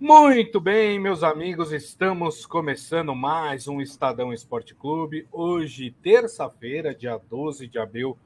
Muito bem, meus amigos, estamos começando mais um Estadão Esporte Clube. Hoje, terça-feira, dia 12 de abril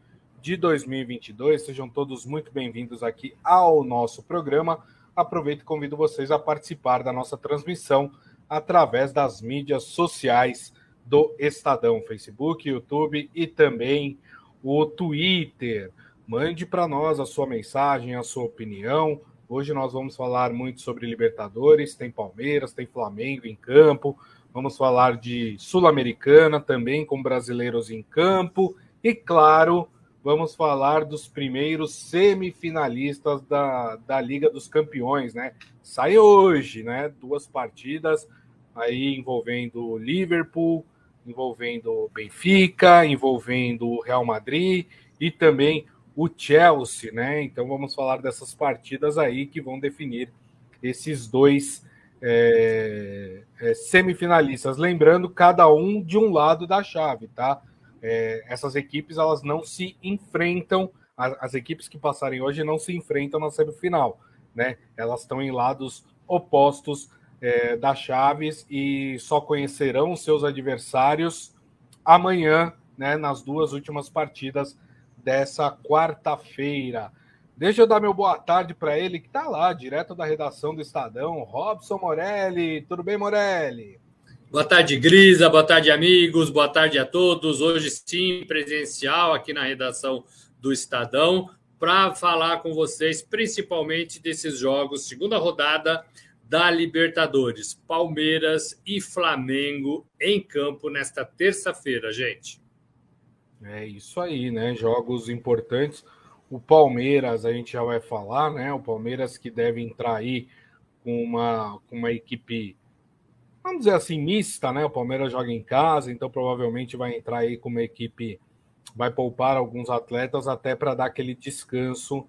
de 2022. Sejam todos muito bem-vindos aqui ao nosso programa. Aproveito e convido vocês a participar da nossa transmissão através das mídias sociais do Estadão, Facebook, YouTube e também o Twitter. Mande para nós a sua mensagem, a sua opinião Hoje nós vamos falar muito sobre Libertadores, tem Palmeiras, tem Flamengo em campo, vamos falar de Sul-Americana também com brasileiros em campo e, claro, vamos falar dos primeiros semifinalistas da, da Liga dos Campeões, né? Sai hoje, né? Duas partidas aí envolvendo Liverpool, envolvendo Benfica, envolvendo Real Madrid e também o Chelsea, né? Então vamos falar dessas partidas aí que vão definir esses dois é, é, semifinalistas. Lembrando, cada um de um lado da chave, tá? É, essas equipes elas não se enfrentam, as, as, equipes que passarem hoje não se enfrentam na semifinal, né? Elas estão em lados opostos é, das chaves e só conhecerão seus adversários amanhã, né? Nas duas últimas partidas dessa quarta-feira. Deixa eu dar meu boa tarde para ele, que está lá, direto da redação do Estadão, Robson Morelli. Tudo bem, Morelli? Boa tarde, Grisa. Boa tarde, amigos. Boa tarde a todos. Hoje, sim, presencial aqui na redação do Estadão, para falar com vocês principalmente desses jogos, segunda rodada da Libertadores, Palmeiras e Flamengo em campo nesta terça-feira, gente. É isso aí, né? Jogos importantes. O Palmeiras, a gente já vai falar, né? O Palmeiras que deve entrar aí com uma, com uma equipe, vamos dizer assim, mista, né? O Palmeiras joga em casa, então provavelmente vai entrar aí com uma equipe, vai poupar alguns atletas até para dar aquele descanso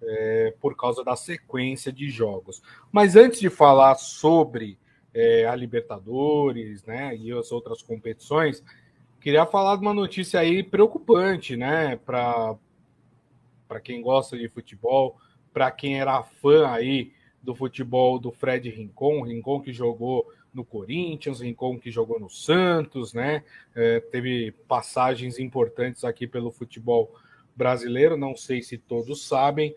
é, por causa da sequência de jogos. Mas antes de falar sobre é, a Libertadores, né? E as outras competições Queria falar de uma notícia aí preocupante, né? Para quem gosta de futebol, para quem era fã aí do futebol do Fred Rincon, Rincon que jogou no Corinthians, Rincon que jogou no Santos, né? É, teve passagens importantes aqui pelo futebol brasileiro. Não sei se todos sabem,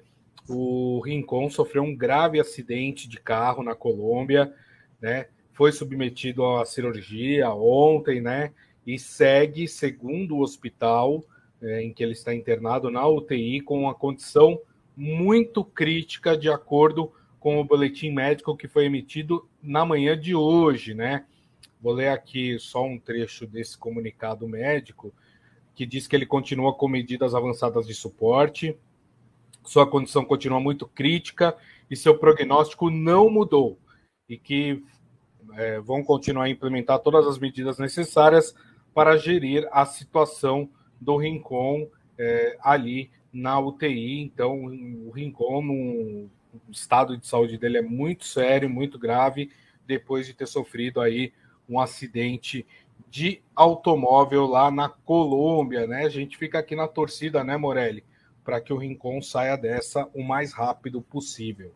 o Rincon sofreu um grave acidente de carro na Colômbia, né? Foi submetido à cirurgia ontem, né? E segue, segundo o hospital é, em que ele está internado, na UTI, com uma condição muito crítica, de acordo com o boletim médico que foi emitido na manhã de hoje, né? Vou ler aqui só um trecho desse comunicado médico, que diz que ele continua com medidas avançadas de suporte, sua condição continua muito crítica e seu prognóstico não mudou, e que é, vão continuar a implementar todas as medidas necessárias para gerir a situação do Rincon é, ali na UTI. Então, o Rincon, no, o estado de saúde dele é muito sério, muito grave, depois de ter sofrido aí um acidente de automóvel lá na Colômbia, né? A gente fica aqui na torcida, né, Morelli, para que o Rincon saia dessa o mais rápido possível.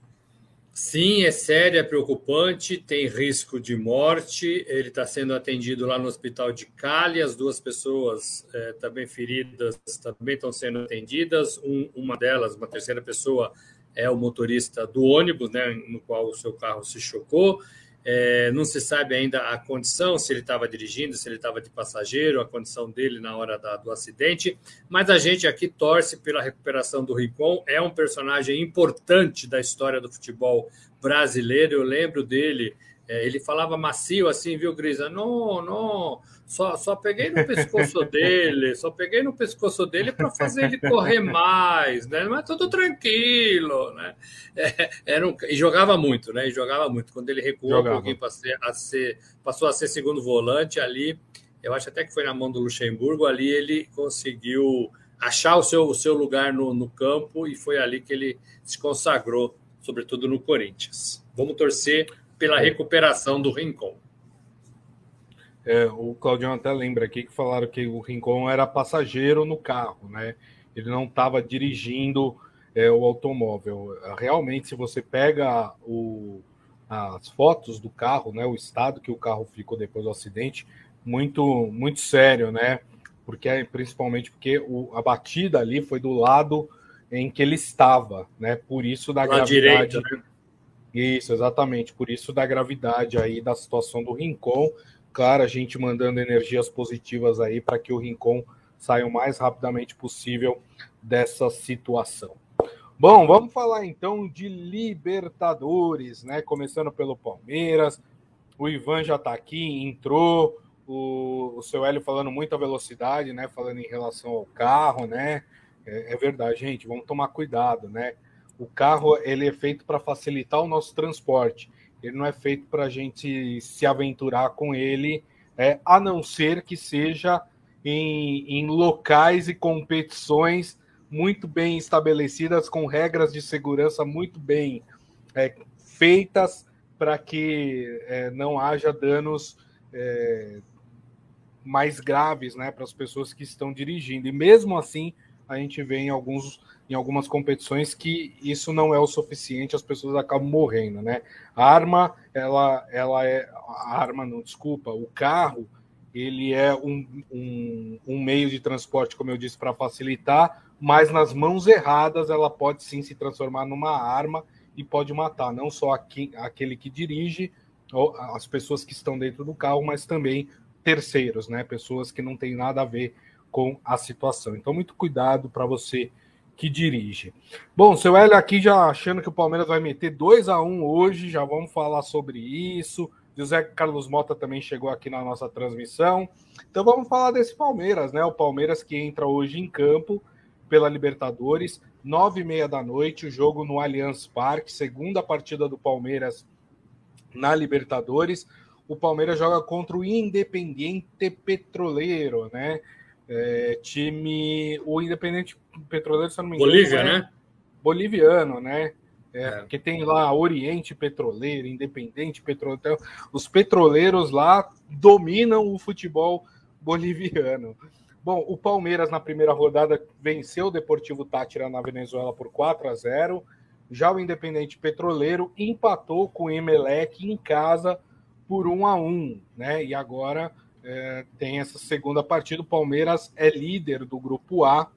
Sim, é sério, é preocupante, tem risco de morte. Ele está sendo atendido lá no hospital de Cali. As duas pessoas é, também feridas também estão sendo atendidas. Um, uma delas, uma terceira pessoa, é o motorista do ônibus, né, no qual o seu carro se chocou. É, não se sabe ainda a condição, se ele estava dirigindo, se ele estava de passageiro, a condição dele na hora da, do acidente. Mas a gente aqui torce pela recuperação do Rincon. É um personagem importante da história do futebol brasileiro. Eu lembro dele é, ele falava macio assim, viu, Grisa? Não, não, só, só peguei no pescoço dele, só peguei no pescoço dele para fazer ele correr mais, né? Mas tudo tranquilo, né? É, era um, e jogava muito, né? E jogava muito. Quando ele recuou jogava. um pouquinho para ser, a ser, passou a ser segundo volante ali, eu acho até que foi na mão do Luxemburgo, ali ele conseguiu achar o seu, o seu lugar no, no campo e foi ali que ele se consagrou, sobretudo no Corinthians. Vamos torcer pela recuperação do Rincon. É, o Claudião até lembra aqui que falaram que o Rincon era passageiro no carro, né? Ele não estava dirigindo é, o automóvel. Realmente, se você pega o, as fotos do carro, né? O estado que o carro ficou depois do acidente, muito, muito sério, né? Porque principalmente porque o, a batida ali foi do lado em que ele estava, né? Por isso da gravidade. Direito, né? Isso, exatamente. Por isso da gravidade aí da situação do Rincon. Claro, a gente mandando energias positivas aí para que o Rincon saia o mais rapidamente possível dessa situação. Bom, vamos falar então de Libertadores, né? Começando pelo Palmeiras. O Ivan já está aqui, entrou. O, o seu Hélio falando muita velocidade, né? Falando em relação ao carro, né? É, é verdade, gente. Vamos tomar cuidado, né? O carro ele é feito para facilitar o nosso transporte. Ele não é feito para a gente se aventurar com ele, é, a não ser que seja em, em locais e competições muito bem estabelecidas, com regras de segurança muito bem é, feitas para que é, não haja danos é, mais graves né, para as pessoas que estão dirigindo. E mesmo assim, a gente vê em, alguns, em algumas competições que isso não é o suficiente, as pessoas acabam morrendo. Né? A arma, ela, ela é. A arma, não, desculpa, o carro ele é um, um, um meio de transporte, como eu disse, para facilitar, mas nas mãos erradas ela pode sim se transformar numa arma e pode matar não só aqui, aquele que dirige, ou as pessoas que estão dentro do carro, mas também terceiros, né? Pessoas que não têm nada a ver com a situação. Então, muito cuidado para você que dirige. Bom, seu Hélio aqui já achando que o Palmeiras vai meter 2 a 1 hoje, já vamos falar sobre isso. José Carlos Mota também chegou aqui na nossa transmissão. Então vamos falar desse Palmeiras, né? O Palmeiras que entra hoje em campo pela Libertadores, nove e meia da noite, o jogo no Allianz Parque, segunda partida do Palmeiras na Libertadores. O Palmeiras joga contra o Independiente Petroleiro, né? É, time. O Independente Petroleiro, se não me engano. Bolívia, é né? Boliviano, né? É, é, porque tem lá Oriente Petroleiro, Independente Petroleiro. Então, os petroleiros lá dominam o futebol boliviano. Bom, o Palmeiras na primeira rodada venceu o Deportivo Tátira na Venezuela por 4 a 0. Já o Independente Petroleiro empatou com o Emelec em casa por 1 a 1, né? E agora é, tem essa segunda partida. O Palmeiras é líder do grupo A,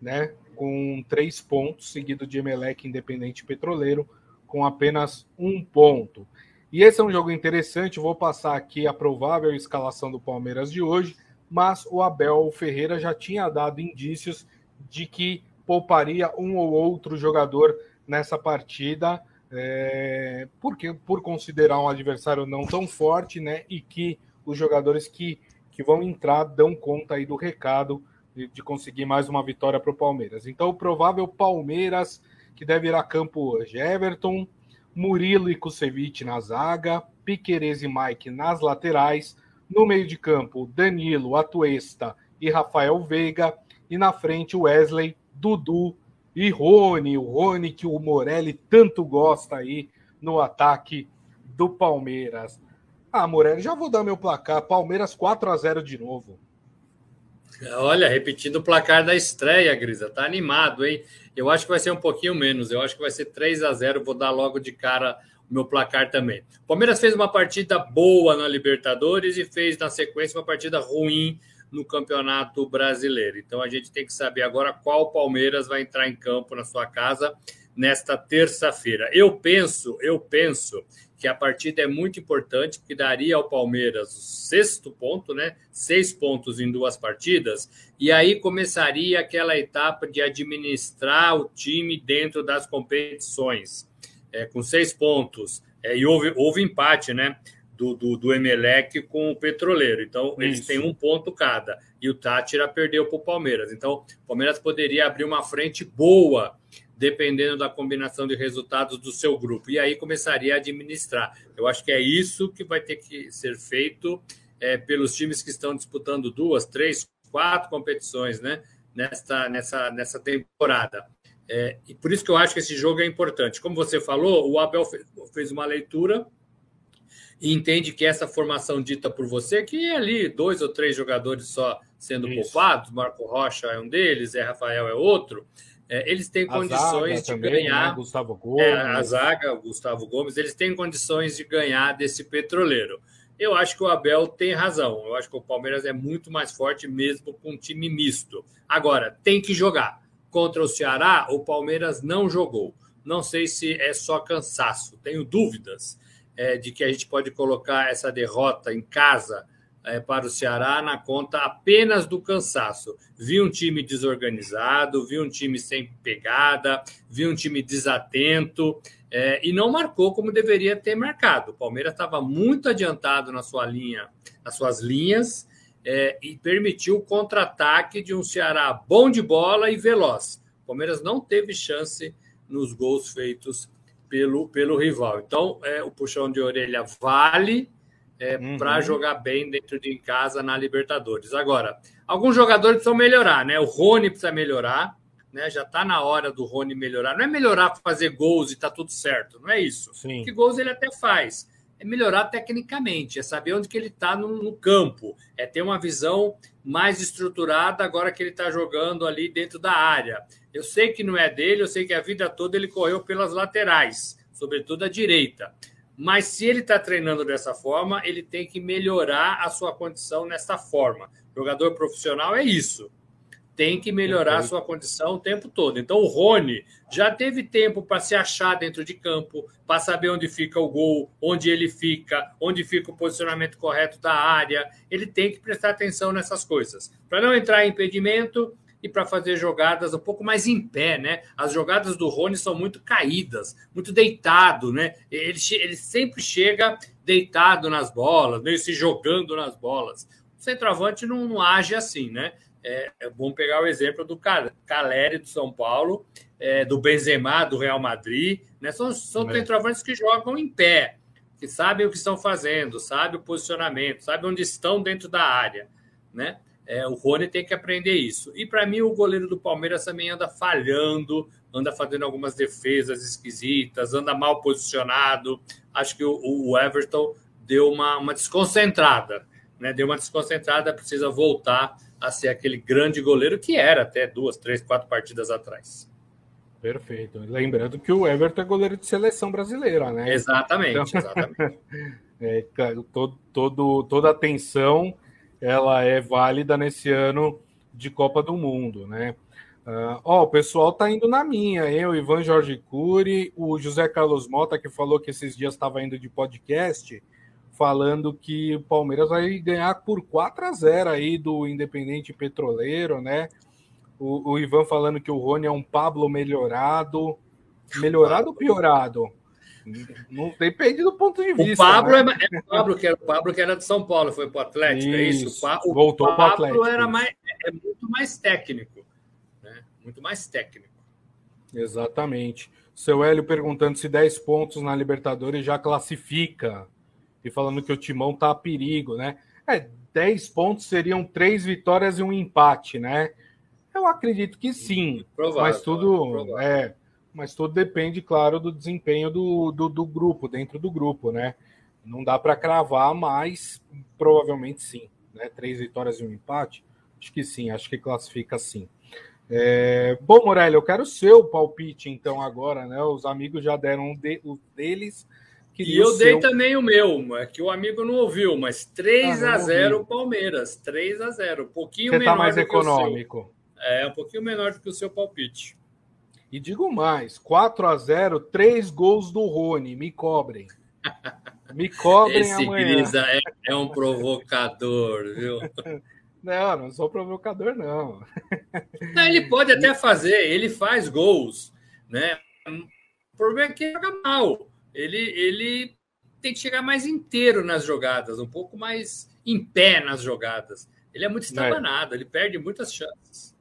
né? com três pontos, seguido de Emelec Independente Petroleiro, com apenas um ponto. E esse é um jogo interessante, vou passar aqui a provável escalação do Palmeiras de hoje, mas o Abel Ferreira já tinha dado indícios de que pouparia um ou outro jogador nessa partida, é, porque por considerar um adversário não tão forte, né, e que os jogadores que, que vão entrar dão conta aí do recado de, de conseguir mais uma vitória para o Palmeiras. Então, o provável Palmeiras que deve ir a campo hoje: Everton, Murilo e Kusevich na zaga, Piquerez e Mike nas laterais, no meio de campo, Danilo, Atuesta e Rafael Veiga, e na frente, Wesley, Dudu e Rony, o Rony que o Morelli tanto gosta aí no ataque do Palmeiras. Ah, Morelli, já vou dar meu placar. Palmeiras 4 a 0 de novo. Olha, repetindo o placar da estreia, Grisa. Tá animado, hein? Eu acho que vai ser um pouquinho menos. Eu acho que vai ser 3 a 0 Vou dar logo de cara o meu placar também. O Palmeiras fez uma partida boa na Libertadores e fez, na sequência, uma partida ruim no Campeonato Brasileiro. Então a gente tem que saber agora qual Palmeiras vai entrar em campo na sua casa nesta terça-feira. Eu penso, eu penso que a partida é muito importante, porque daria ao Palmeiras o sexto ponto, né? Seis pontos em duas partidas, e aí começaria aquela etapa de administrar o time dentro das competições, é, com seis pontos. É, e houve, houve empate, né? Do, do, do Emelec com o Petroleiro. Então, Isso. eles têm um ponto cada. E o Tátira perdeu para o Palmeiras. Então, o Palmeiras poderia abrir uma frente boa dependendo da combinação de resultados do seu grupo. E aí começaria a administrar. Eu acho que é isso que vai ter que ser feito é, pelos times que estão disputando duas, três, quatro competições né, nessa, nessa, nessa temporada. É, e por isso que eu acho que esse jogo é importante. Como você falou, o Abel fez uma leitura e entende que essa formação dita por você, que é ali dois ou três jogadores só sendo isso. poupados, Marco Rocha é um deles, é Rafael é outro, é, eles têm a condições de também, né? ganhar. Né? Gustavo Gomes. É, a zaga, o Gustavo Gomes, eles têm condições de ganhar desse petroleiro. Eu acho que o Abel tem razão. Eu acho que o Palmeiras é muito mais forte mesmo com um time misto. Agora, tem que jogar. Contra o Ceará, o Palmeiras não jogou. Não sei se é só cansaço. Tenho dúvidas é, de que a gente pode colocar essa derrota em casa é, para o Ceará na conta apenas do cansaço. Vi um time desorganizado, vi um time sem pegada, vi um time desatento é, e não marcou como deveria ter marcado. O Palmeiras estava muito adiantado na sua linha, nas suas linhas é, e permitiu o contra-ataque de um Ceará bom de bola e veloz. O Palmeiras não teve chance nos gols feitos pelo, pelo rival. Então, é, o puxão de orelha vale é, uhum. para jogar bem dentro de casa na Libertadores. Agora, alguns jogadores precisam melhorar, né? O Rony precisa melhorar, né? Já está na hora do Rony melhorar. Não é melhorar para fazer gols e tá tudo certo, não é isso. Sim. Que gols ele até faz. É melhorar tecnicamente, é saber onde que ele está no, no, campo, é ter uma visão mais estruturada agora que ele está jogando ali dentro da área. Eu sei que não é dele, eu sei que a vida toda ele correu pelas laterais, sobretudo a direita. Mas se ele está treinando dessa forma, ele tem que melhorar a sua condição nessa forma. Jogador profissional é isso. Tem que melhorar a sua condição o tempo todo. Então, o Rony já teve tempo para se achar dentro de campo, para saber onde fica o gol, onde ele fica, onde fica o posicionamento correto da área. Ele tem que prestar atenção nessas coisas. Para não entrar em impedimento, e para fazer jogadas um pouco mais em pé, né? As jogadas do Rony são muito caídas, muito deitado, né? Ele, ele sempre chega deitado nas bolas, meio se jogando nas bolas. O centroavante não, não age assim, né? É, é, bom pegar o exemplo do Caleri do São Paulo, é, do Benzema do Real Madrid, né? São, são é. centroavantes que jogam em pé, que sabem o que estão fazendo, sabem o posicionamento, sabem onde estão dentro da área, né? É, o Rony tem que aprender isso. E para mim, o goleiro do Palmeiras também anda falhando, anda fazendo algumas defesas esquisitas, anda mal posicionado. Acho que o, o Everton deu uma, uma desconcentrada, né? Deu uma desconcentrada, precisa voltar a ser aquele grande goleiro que era até duas, três, quatro partidas atrás. Perfeito. Lembrando que o Everton é goleiro de seleção brasileira, né? Exatamente, então, exatamente. é, todo, todo, toda atenção ela é válida nesse ano de Copa do Mundo, né? Uh, ó, o pessoal tá indo na minha, eu, Ivan Jorge Cury, o José Carlos Mota, que falou que esses dias estava indo de podcast, falando que o Palmeiras vai ganhar por 4 a 0 aí do Independente Petroleiro, né? O, o Ivan falando que o Rony é um Pablo melhorado. Melhorado ou piorado? Não depende do ponto de vista. O Pablo, né? é, é, o Pablo, que era, o Pablo que era de São Paulo, foi para o Atlético, isso, é isso? O, Voltou para o Atlético. era mais, é muito mais técnico. Né? Muito mais técnico. Exatamente. Seu Hélio perguntando se 10 pontos na Libertadores já classifica. E falando que o Timão tá a perigo, né? É, 10 pontos seriam três vitórias e um empate, né? Eu acredito que sim. Provável, mas tudo. Provável. É, mas tudo depende, claro, do desempenho do, do, do grupo, dentro do grupo, né? Não dá para cravar, mas provavelmente sim. Né? Três vitórias e um empate? Acho que sim, acho que classifica sim. É... Bom, Morelli, eu quero o seu palpite, então, agora, né? Os amigos já deram um de... o deles. E eu dei também o meu, é que o amigo não ouviu, mas 3 ah, a 0 Palmeiras. 3 a 0 Um pouquinho Você tá menor. Tá mais econômico. É, um pouquinho menor do que o seu palpite. E digo mais: 4 a 0 três gols do Rony. Me cobrem. Me cobrem Esse amanhã. Grisa é, é um provocador, viu? Não, não sou provocador, não. não. Ele pode até fazer, ele faz gols, né? O problema é que ele joga mal. Ele, ele tem que chegar mais inteiro nas jogadas, um pouco mais em pé nas jogadas. Ele é muito estabanado, é. ele perde muitas chances.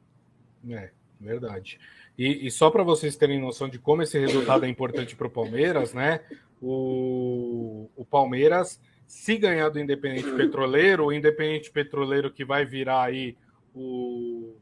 É, verdade. E, e só para vocês terem noção de como esse resultado é importante para o Palmeiras, né? O, o Palmeiras, se ganhar do Independente Petroleiro, o Independente Petroleiro que vai virar aí o,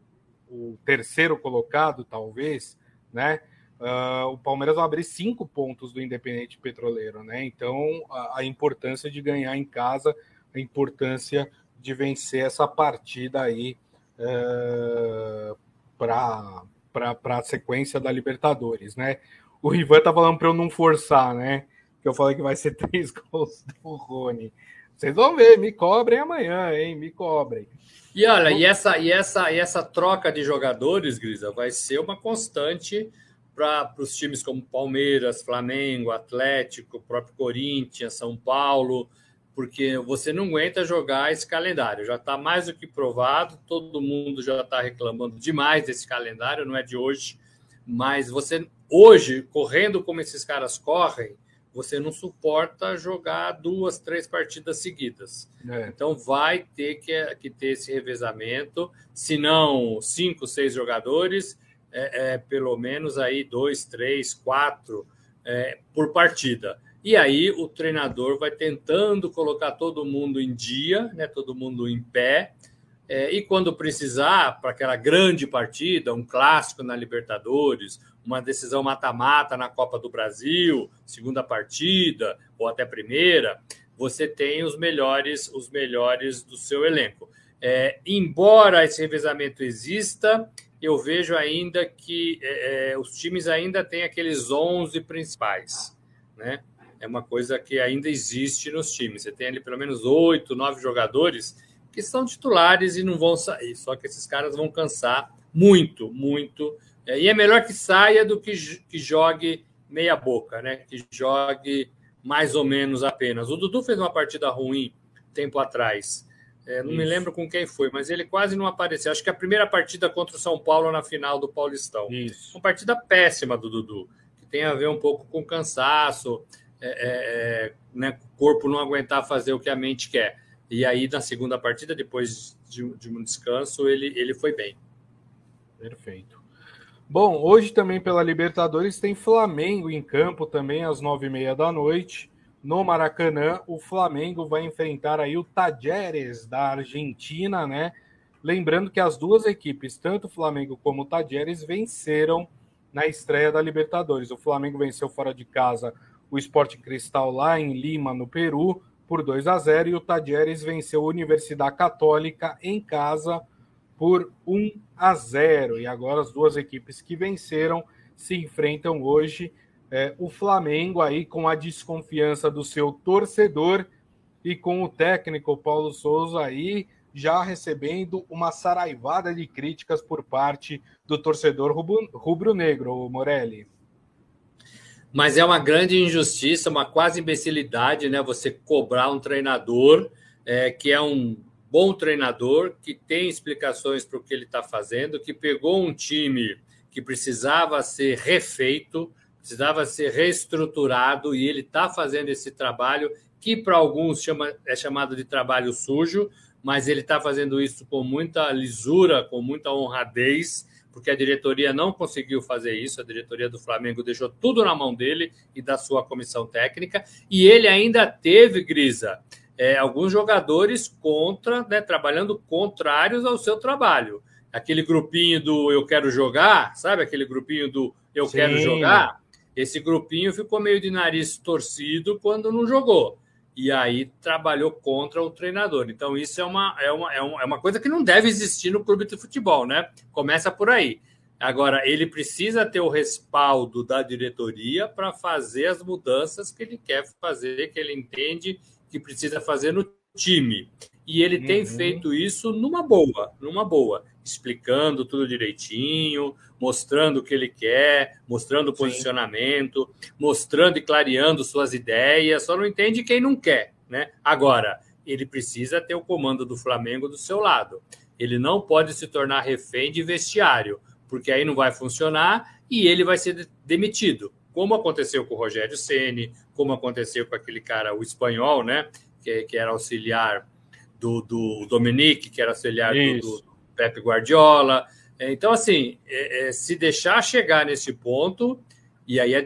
o terceiro colocado, talvez, né? Uh, o Palmeiras vai abrir cinco pontos do Independente Petroleiro, né? Então, a, a importância de ganhar em casa, a importância de vencer essa partida aí uh, ah, para para a sequência da Libertadores, né? O Ivan tá falando para eu não forçar, né? Que eu falei que vai ser três gols do Rony. Vocês vão ver, me cobrem amanhã, hein? Me cobrem. E olha, e essa, e essa, e essa troca de jogadores, Grisa, vai ser uma constante para os times como Palmeiras, Flamengo, Atlético, próprio Corinthians, São Paulo, porque você não aguenta jogar esse calendário. Já está mais do que provado, todo mundo já está reclamando demais desse calendário, não é de hoje, mas você hoje, correndo como esses caras correm, você não suporta jogar duas, três partidas seguidas. É. Então vai ter que, que, ter esse revezamento, se não cinco, seis jogadores, é, é, pelo menos aí dois, três, quatro é, por partida. E aí o treinador vai tentando colocar todo mundo em dia, né, todo mundo em pé, é, e quando precisar, para aquela grande partida, um clássico na Libertadores, uma decisão mata-mata na Copa do Brasil, segunda partida ou até primeira, você tem os melhores, os melhores do seu elenco. É, embora esse revezamento exista, eu vejo ainda que é, é os times ainda têm aqueles 11 principais, né? É uma coisa que ainda existe nos times. Você tem ali pelo menos oito, nove jogadores que são titulares e não vão sair. Só que esses caras vão cansar muito, muito é, e é melhor que saia do que, que jogue meia boca, né? Que jogue mais ou menos apenas. O Dudu fez uma partida ruim tempo atrás. É, não Isso. me lembro com quem foi, mas ele quase não apareceu. Acho que a primeira partida contra o São Paulo na final do Paulistão. Isso. Uma partida péssima do Dudu, que tem a ver um pouco com cansaço, é, é né, o corpo não aguentar fazer o que a mente quer. E aí, na segunda partida, depois de, de um descanso, ele, ele foi bem. Perfeito. Bom, hoje também pela Libertadores tem Flamengo em campo também às nove e meia da noite. No Maracanã, o Flamengo vai enfrentar aí o Tajeres da Argentina, né? Lembrando que as duas equipes, tanto o Flamengo como o Tajeres, venceram na estreia da Libertadores. O Flamengo venceu fora de casa o Esporte Cristal lá em Lima, no Peru, por 2 a 0 e o Tajeres venceu a Universidade Católica em casa por 1 a 0. E agora as duas equipes que venceram se enfrentam hoje. É, o Flamengo aí com a desconfiança do seu torcedor e com o técnico Paulo Souza aí já recebendo uma saraivada de críticas por parte do torcedor rubro-negro, Morelli. Mas é uma grande injustiça, uma quase imbecilidade, né? Você cobrar um treinador é, que é um bom treinador, que tem explicações para o que ele está fazendo, que pegou um time que precisava ser refeito, precisava ser reestruturado, e ele está fazendo esse trabalho, que para alguns chama, é chamado de trabalho sujo, mas ele está fazendo isso com muita lisura, com muita honradez, porque a diretoria não conseguiu fazer isso, a diretoria do Flamengo deixou tudo na mão dele e da sua comissão técnica, e ele ainda teve, Grisa, é, alguns jogadores contra, né, trabalhando contrários ao seu trabalho. Aquele grupinho do eu quero jogar, sabe? Aquele grupinho do eu Sim. quero jogar. Esse grupinho ficou meio de nariz torcido quando não jogou. E aí trabalhou contra o treinador. Então, isso é uma, é uma, é uma, é uma coisa que não deve existir no clube de futebol, né? Começa por aí. Agora, ele precisa ter o respaldo da diretoria para fazer as mudanças que ele quer fazer, que ele entende que precisa fazer no time. E ele uhum. tem feito isso numa boa, numa boa, explicando tudo direitinho, mostrando o que ele quer, mostrando o posicionamento, Sim. mostrando e clareando suas ideias, só não entende quem não quer, né? Agora, ele precisa ter o comando do Flamengo do seu lado. Ele não pode se tornar refém de vestiário, porque aí não vai funcionar e ele vai ser demitido como aconteceu com o Rogério Ceni, como aconteceu com aquele cara, o espanhol, né, que, que era auxiliar do, do Dominique, que era auxiliar do, do, Pepe Guardiola. Então, assim, é, é, se deixar chegar nesse ponto, e aí a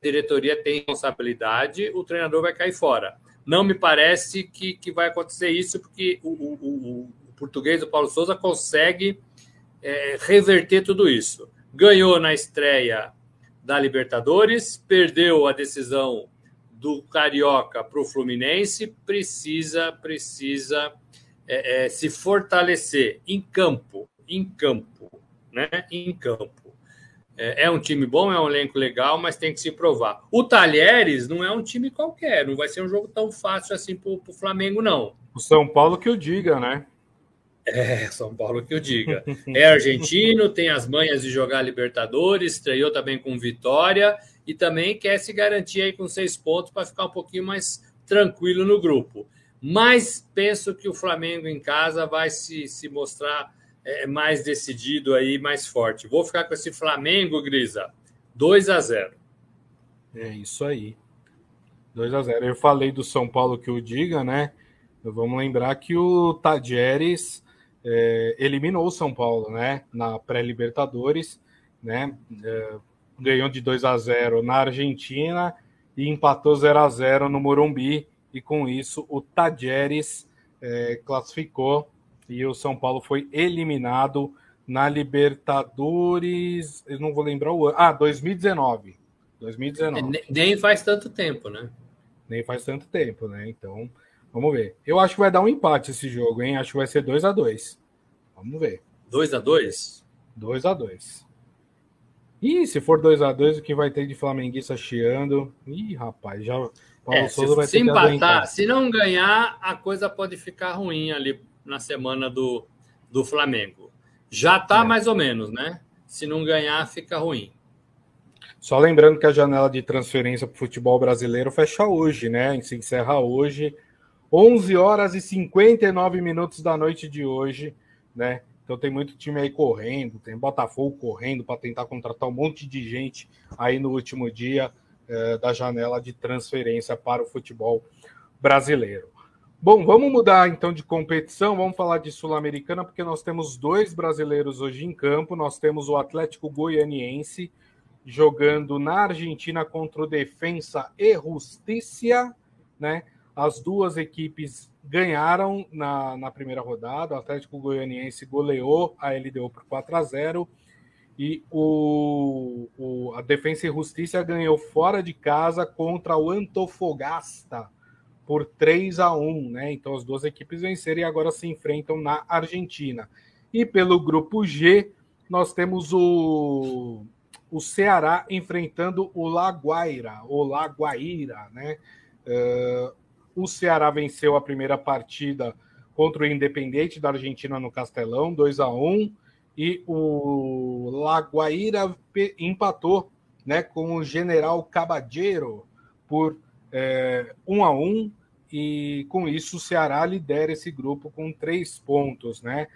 diretoria tem responsabilidade, o treinador vai cair fora. Não me parece que, que vai acontecer isso, porque o, o, o, o português, o Paulo Souza, consegue é, reverter tudo isso. Ganhou na estreia da Libertadores, perdeu a decisão do Carioca para o Fluminense, precisa, precisa é, é, se fortalecer em campo, em campo. né, em campo. É, é um time bom, é um elenco legal, mas tem que se provar. O Talheres não é um time qualquer, não vai ser um jogo tão fácil assim para o Flamengo, não. O São Paulo que o diga, né? É, São Paulo que eu diga. É argentino, tem as manhas de jogar Libertadores, estreou também com vitória e também quer se garantir aí com seis pontos para ficar um pouquinho mais tranquilo no grupo. Mas penso que o Flamengo em casa vai se, se mostrar é, mais decidido aí, mais forte. Vou ficar com esse Flamengo, Grisa, 2 a 0 É isso aí. 2 a 0 Eu falei do São Paulo que o diga, né? Vamos lembrar que o Tadieres é, eliminou o São Paulo, né? Na pré-Libertadores, né? É, ganhou de 2 a 0 na Argentina e empatou 0 a 0 no Morumbi. E com isso, o Tadieres é, classificou e o São Paulo foi eliminado na Libertadores. Eu não vou lembrar o ano. Ah, 2019. 2019. Nem faz tanto tempo, né? Nem faz tanto tempo, né? Então, Vamos ver. Eu acho que vai dar um empate esse jogo, hein? Acho que vai ser 2 a 2 Vamos ver. 2 a 2 2 a 2 Ih, se for 2 a 2 o que vai ter de flamenguista chiando? Ih, rapaz, já é, se, se empatar, se não ganhar, a coisa pode ficar ruim ali na semana do, do Flamengo. Já tá é. mais ou menos, né? Se não ganhar, fica ruim. Só lembrando que a janela de transferência para o futebol brasileiro fecha hoje, né? Se encerra hoje. 11 horas e 59 minutos da noite de hoje, né? Então tem muito time aí correndo, tem Botafogo correndo para tentar contratar um monte de gente aí no último dia eh, da janela de transferência para o futebol brasileiro. Bom, vamos mudar então de competição, vamos falar de Sul-Americana, porque nós temos dois brasileiros hoje em campo. Nós temos o Atlético Goianiense jogando na Argentina contra o Defensa e Justiça, né? As duas equipes ganharam na, na primeira rodada. O Atlético Goianiense goleou a LDU por 4 a 0 e o, o, a Defensa e Justiça ganhou fora de casa contra o Antofagasta por 3 a 1, né? Então as duas equipes venceram e agora se enfrentam na Argentina. E pelo grupo G, nós temos o, o Ceará enfrentando o Laguaira, o Laguaira, né? Uh, o Ceará venceu a primeira partida contra o Independente da Argentina no Castelão, 2 a 1 e o Laguaira empatou né, com o General Caballero por é, 1 a 1 e com isso o Ceará lidera esse grupo com três pontos, né?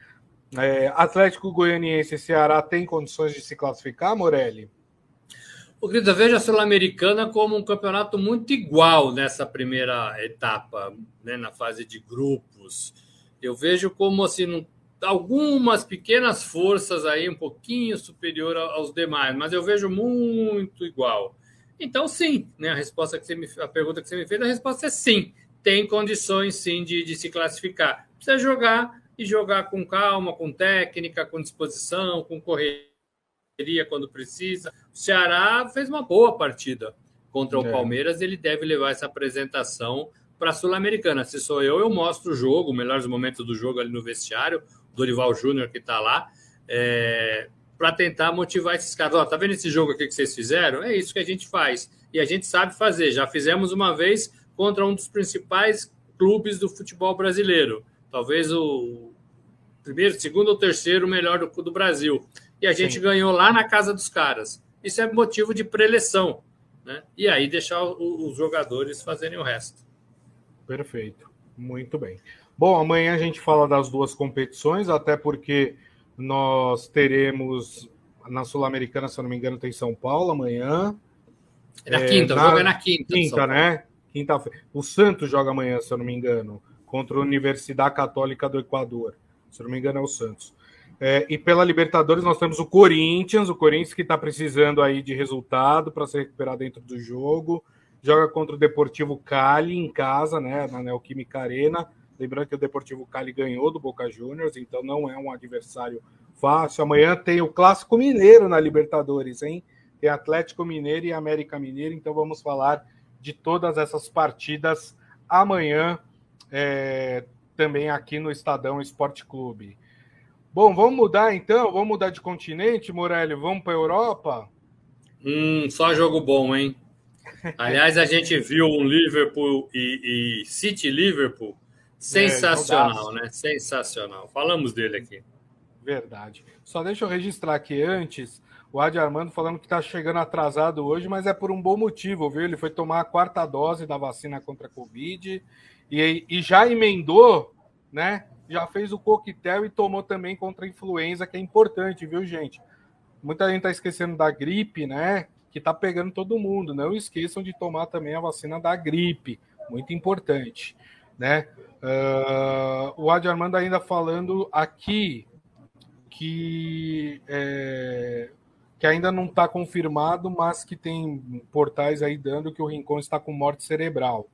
É, Atlético Goianiense e Ceará têm condições de se classificar, Morelli? O Grita, veja a Sul-Americana como um campeonato muito igual nessa primeira etapa, né, na fase de grupos. Eu vejo como assim, algumas pequenas forças aí um pouquinho superior aos demais, mas eu vejo muito igual. Então, sim, né, a resposta que você me, a pergunta que você me fez, a resposta é sim. Tem condições sim de, de se classificar. Precisa jogar e jogar com calma, com técnica, com disposição, com correria quando precisa. O Ceará fez uma boa partida contra o é. Palmeiras, ele deve levar essa apresentação para a Sul-Americana. Se sou eu, eu mostro o jogo, melhores momentos do jogo ali no vestiário, Dorival Júnior que está lá, é, para tentar motivar esses caras. Ó, tá vendo esse jogo aqui que vocês fizeram? É isso que a gente faz. E a gente sabe fazer. Já fizemos uma vez contra um dos principais clubes do futebol brasileiro. Talvez o primeiro, segundo ou terceiro melhor do, do Brasil e a gente Sim. ganhou lá na casa dos caras. Isso é motivo de preleção, né? E aí deixar o, os jogadores fazerem o resto. Perfeito, muito bem. Bom, amanhã a gente fala das duas competições, até porque nós teremos na Sul-Americana, se eu não me engano, tem São Paulo amanhã. É na quinta, é, na, o jogo é na quinta. Quinta, né? Quinta-feira. O Santos joga amanhã, se eu não me engano, contra a Universidade Católica do Equador. Se eu não me engano, é o Santos. É, e pela Libertadores nós temos o Corinthians, o Corinthians que está precisando aí de resultado para se recuperar dentro do jogo. Joga contra o Deportivo Cali em casa, né, na Neoquímica Arena. Lembrando que o Deportivo Cali ganhou do Boca Juniors, então não é um adversário fácil. Amanhã tem o Clássico Mineiro na Libertadores, hein? Tem Atlético Mineiro e América Mineiro, então vamos falar de todas essas partidas amanhã, é, também aqui no Estadão Esporte Clube. Bom, vamos mudar então? Vamos mudar de continente, Morelli? Vamos para a Europa? Hum, só jogo bom, hein? Aliás, a gente viu um Liverpool e, e City Liverpool sensacional, é, né? Sensacional. Falamos dele aqui. Verdade. Só deixa eu registrar aqui antes o Adi Armando falando que está chegando atrasado hoje, mas é por um bom motivo, viu? Ele foi tomar a quarta dose da vacina contra a Covid e, e já emendou, né? Já fez o coquetel e tomou também contra a influenza, que é importante, viu, gente? Muita gente está esquecendo da gripe, né? Que está pegando todo mundo. Não esqueçam de tomar também a vacina da gripe, muito importante, né? Uh, o Adi Armando ainda falando aqui que é, que ainda não está confirmado, mas que tem portais aí dando que o Rincon está com morte cerebral.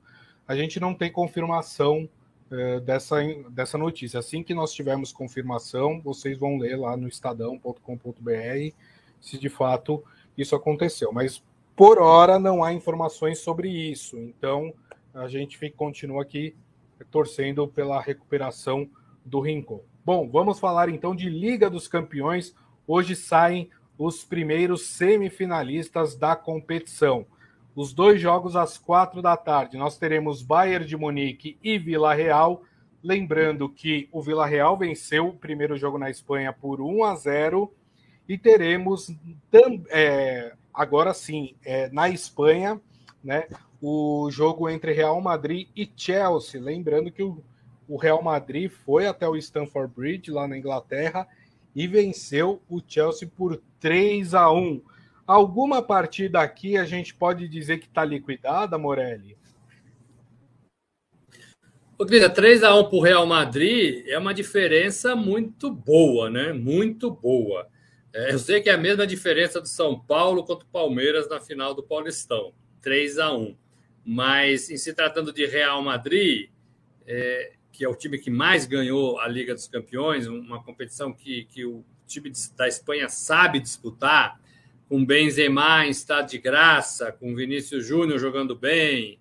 A gente não tem confirmação uh, dessa, dessa notícia. Assim que nós tivermos confirmação, vocês vão ler lá no estadão.com.br se de fato isso aconteceu. Mas por hora não há informações sobre isso. Então a gente fica, continua aqui torcendo pela recuperação do Rincon. Bom, vamos falar então de Liga dos Campeões. Hoje saem os primeiros semifinalistas da competição. Os dois jogos às quatro da tarde. Nós teremos Bayern de Munique e Vila Real. Lembrando que o Vila Real venceu o primeiro jogo na Espanha por 1 a 0 e teremos é, agora sim é, na Espanha, né, o jogo entre Real Madrid e Chelsea. Lembrando que o, o Real Madrid foi até o Stamford Bridge lá na Inglaterra e venceu o Chelsea por 3 a 1. Alguma partida aqui a gente pode dizer que está liquidada, Morelli? Rodrigo, 3 a 1 para o Real Madrid é uma diferença muito boa, né? Muito boa. É, eu sei que é a mesma diferença do São Paulo contra o Palmeiras na final do Paulistão, 3 a 1. Mas em se tratando de Real Madrid, é, que é o time que mais ganhou a Liga dos Campeões, uma competição que, que o time da Espanha sabe disputar, com Benzema em estado de graça, com Vinícius Júnior jogando bem.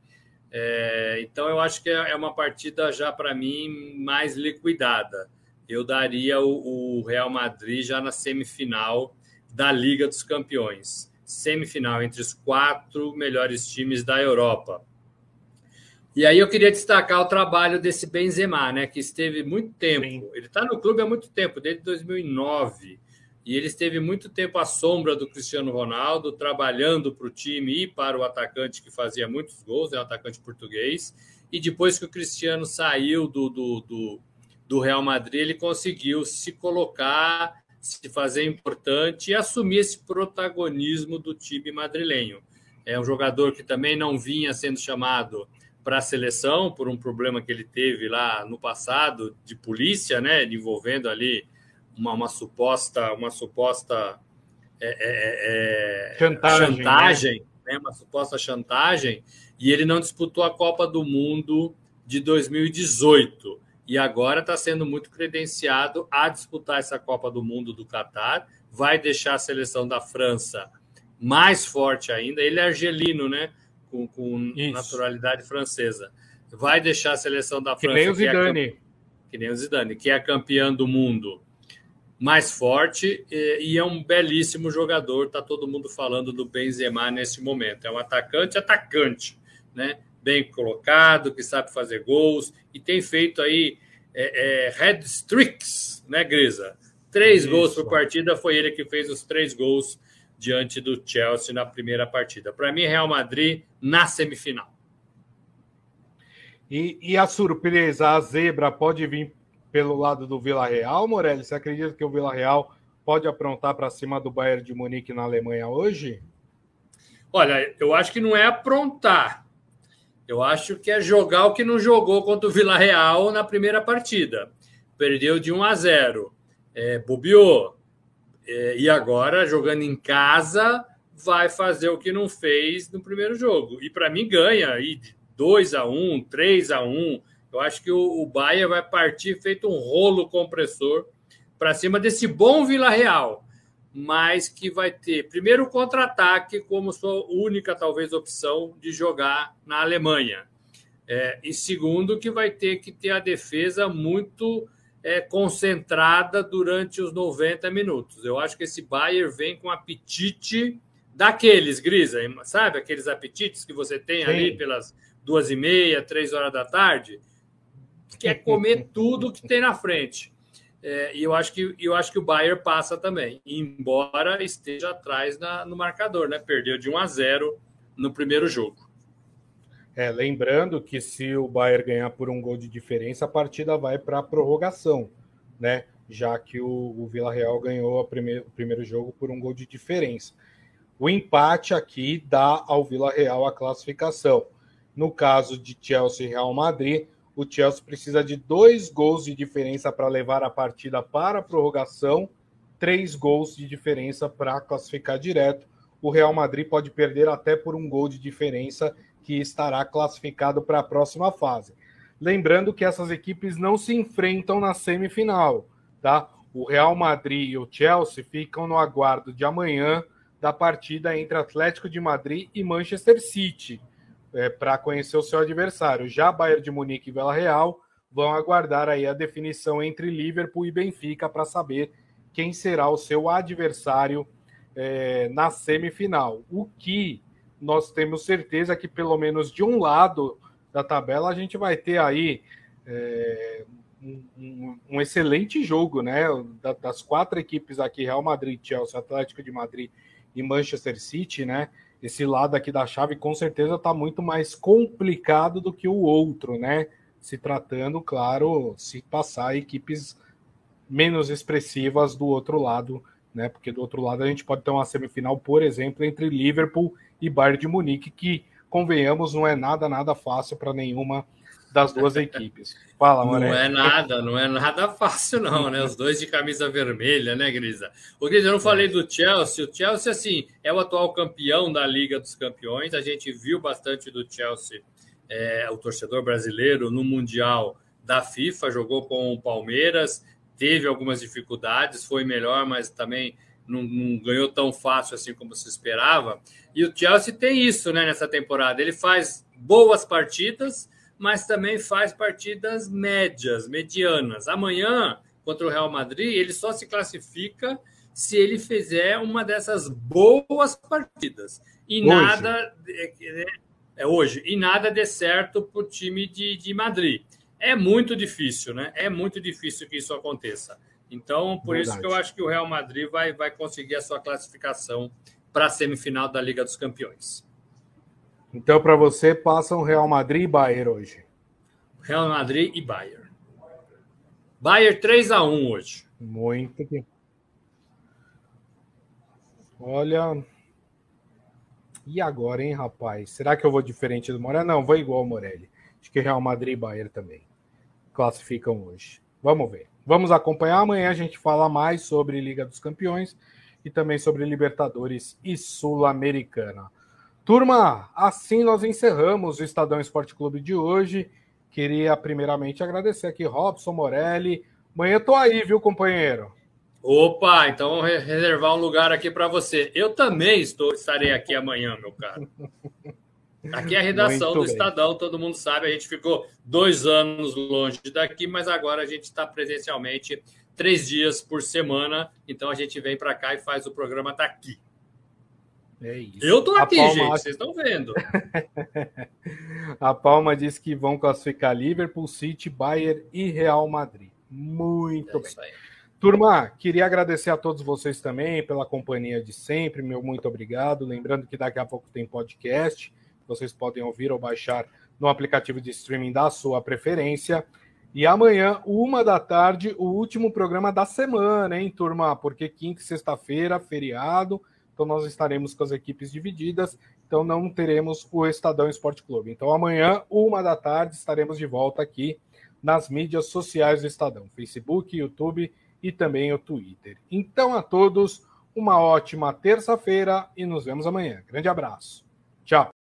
É, então, eu acho que é, é uma partida já, para mim, mais liquidada. Eu daria o, o Real Madrid já na semifinal da Liga dos Campeões semifinal entre os quatro melhores times da Europa. E aí eu queria destacar o trabalho desse Benzema, né, que esteve muito tempo. Sim. Ele está no clube há muito tempo, desde 2009. E ele esteve muito tempo à sombra do Cristiano Ronaldo, trabalhando para o time e para o atacante que fazia muitos gols, é um atacante português. E depois que o Cristiano saiu do, do, do, do Real Madrid, ele conseguiu se colocar, se fazer importante e assumir esse protagonismo do time madrilenho. É um jogador que também não vinha sendo chamado para a seleção por um problema que ele teve lá no passado de polícia, né, envolvendo ali uma, uma suposta uma suposta é, é, é, é chantagem, chantagem né? né? uma suposta chantagem, e ele não disputou a Copa do Mundo de 2018 e agora está sendo muito credenciado a disputar essa Copa do Mundo do Catar, vai deixar a seleção da França mais forte ainda. Ele é argelino, né? com, com naturalidade francesa. Vai deixar a seleção da França. Que nem o Zidane. Que, é, que nem o Zidane, que é campeã do mundo mais forte e, e é um belíssimo jogador. Está todo mundo falando do Benzema nesse momento. É um atacante, atacante, né? Bem colocado, que sabe fazer gols e tem feito aí é, é, head streaks, né, Grisa? Três Isso. gols por partida, foi ele que fez os três gols diante do Chelsea na primeira partida. Para mim, Real Madrid na semifinal. E, e, a surpresa, a zebra pode vir pelo lado do Vila Real, Morelli? Você acredita que o Vila Real pode aprontar para cima do Bayern de Munique na Alemanha hoje? Olha, eu acho que não é aprontar. Eu acho que é jogar o que não jogou contra o Vila Real na primeira partida. Perdeu de 1 a 0. É, bobeou, é, e agora, jogando em casa, vai fazer o que não fez no primeiro jogo. E para mim, ganha aí de 2 a 1 3 a 1 Eu acho que o, o Bahia vai partir feito um rolo compressor para cima desse bom Vila Real, mas que vai ter, primeiro, o contra-ataque como sua única, talvez, opção de jogar na Alemanha. É, e segundo, que vai ter que ter a defesa muito é, concentrada durante os 90 minutos. Eu acho que esse Bayern vem com apetite daqueles, Grisa, sabe? Aqueles apetites que você tem Sim. ali pelas duas e meia, três horas da tarde, quer comer tudo que tem na frente. É, e eu acho que eu acho que o Bayern passa também, embora esteja atrás na, no marcador, né? Perdeu de 1 a 0 no primeiro jogo. É, lembrando que se o Bayern ganhar por um gol de diferença, a partida vai para a prorrogação, né? Já que o, o Vila Real ganhou primeir, o primeiro jogo por um gol de diferença. O empate aqui dá ao Vila Real a classificação. No caso de Chelsea e Real Madrid, o Chelsea precisa de dois gols de diferença para levar a partida para a prorrogação, três gols de diferença para classificar direto. O Real Madrid pode perder até por um gol de diferença que estará classificado para a próxima fase. Lembrando que essas equipes não se enfrentam na semifinal, tá? O Real Madrid e o Chelsea ficam no aguardo de amanhã da partida entre Atlético de Madrid e Manchester City, é, para conhecer o seu adversário. Já Bayern de Munique e Vila Real vão aguardar aí a definição entre Liverpool e Benfica para saber quem será o seu adversário é, na semifinal. O que nós temos certeza que pelo menos de um lado da tabela a gente vai ter aí é, um, um, excelente jogo, né? Das quatro equipes aqui, Real Madrid, Chelsea, Atlético de Madrid e Manchester City, né? Esse lado aqui da chave com certeza está muito mais complicado do que o outro, né? Se tratando, claro, se passar equipes menos expressivas do outro lado, né? Porque do outro lado a gente pode ter uma semifinal, por exemplo, entre Liverpool e Bayern de Munique, que, convenhamos, não é nada, nada fácil para nenhuma das duas equipes. Fala, Moré. Não é nada, não é nada fácil, não, né? Os dois de camisa vermelha, né, Grisa? O Grisa, eu não falei do Chelsea. O Chelsea, assim, é o atual campeão da Liga dos Campeões. A gente viu bastante do Chelsea, é, o torcedor brasileiro, no Mundial da FIFA, jogou com o Palmeiras, teve algumas dificuldades, foi melhor, mas também não, não, ganhou tão fácil assim como se esperava. E o Chelsea tem isso né, nessa temporada. Ele faz boas partidas, mas também faz partidas médias, medianas. Amanhã, contra o Real Madrid, ele só se classifica se ele fizer uma dessas boas partidas. E hoje. nada. É, é, hoje. E nada dê certo para o time de, de Madrid. É muito difícil, né? É muito difícil que isso aconteça. Então, por Verdade. isso que eu acho que o Real Madrid vai, vai conseguir a sua classificação para a semifinal da Liga dos Campeões. Então, para você, passam Real Madrid e Bayern hoje. Real Madrid e Bayern. Bayern 3 a 1 hoje. Muito bem. Olha. E agora, hein, rapaz? Será que eu vou diferente do Morelli? Não, vou igual ao Morelli. Acho que Real Madrid e Bayern também classificam hoje. Vamos ver. Vamos acompanhar. Amanhã a gente fala mais sobre Liga dos Campeões e também sobre Libertadores e Sul-Americana. Turma, assim nós encerramos o Estadão Esporte Clube de hoje. Queria primeiramente agradecer aqui Robson Morelli. Amanhã eu tô aí, viu, companheiro? Opa, então vamos reservar um lugar aqui para você. Eu também estou, estarei aqui amanhã, meu caro. Aqui é a redação Muito do bem. Estadão, todo mundo sabe. A gente ficou dois anos longe daqui, mas agora a gente está presencialmente três dias por semana. Então a gente vem para cá e faz o programa daqui. É isso. Eu tô aqui, Palma... gente, vocês estão vendo. a Palma diz que vão classificar Liverpool, City, Bayern e Real Madrid. Muito é bem. Turma, queria agradecer a todos vocês também pela companhia de sempre, meu muito obrigado. Lembrando que daqui a pouco tem podcast vocês podem ouvir ou baixar no aplicativo de streaming da sua preferência. E amanhã, uma da tarde, o último programa da semana, hein, turma? Porque quinta e sexta-feira, feriado, então nós estaremos com as equipes divididas, então não teremos o Estadão Esporte Clube. Então amanhã, uma da tarde, estaremos de volta aqui nas mídias sociais do Estadão, Facebook, YouTube e também o Twitter. Então a todos, uma ótima terça-feira e nos vemos amanhã. Grande abraço. Tchau.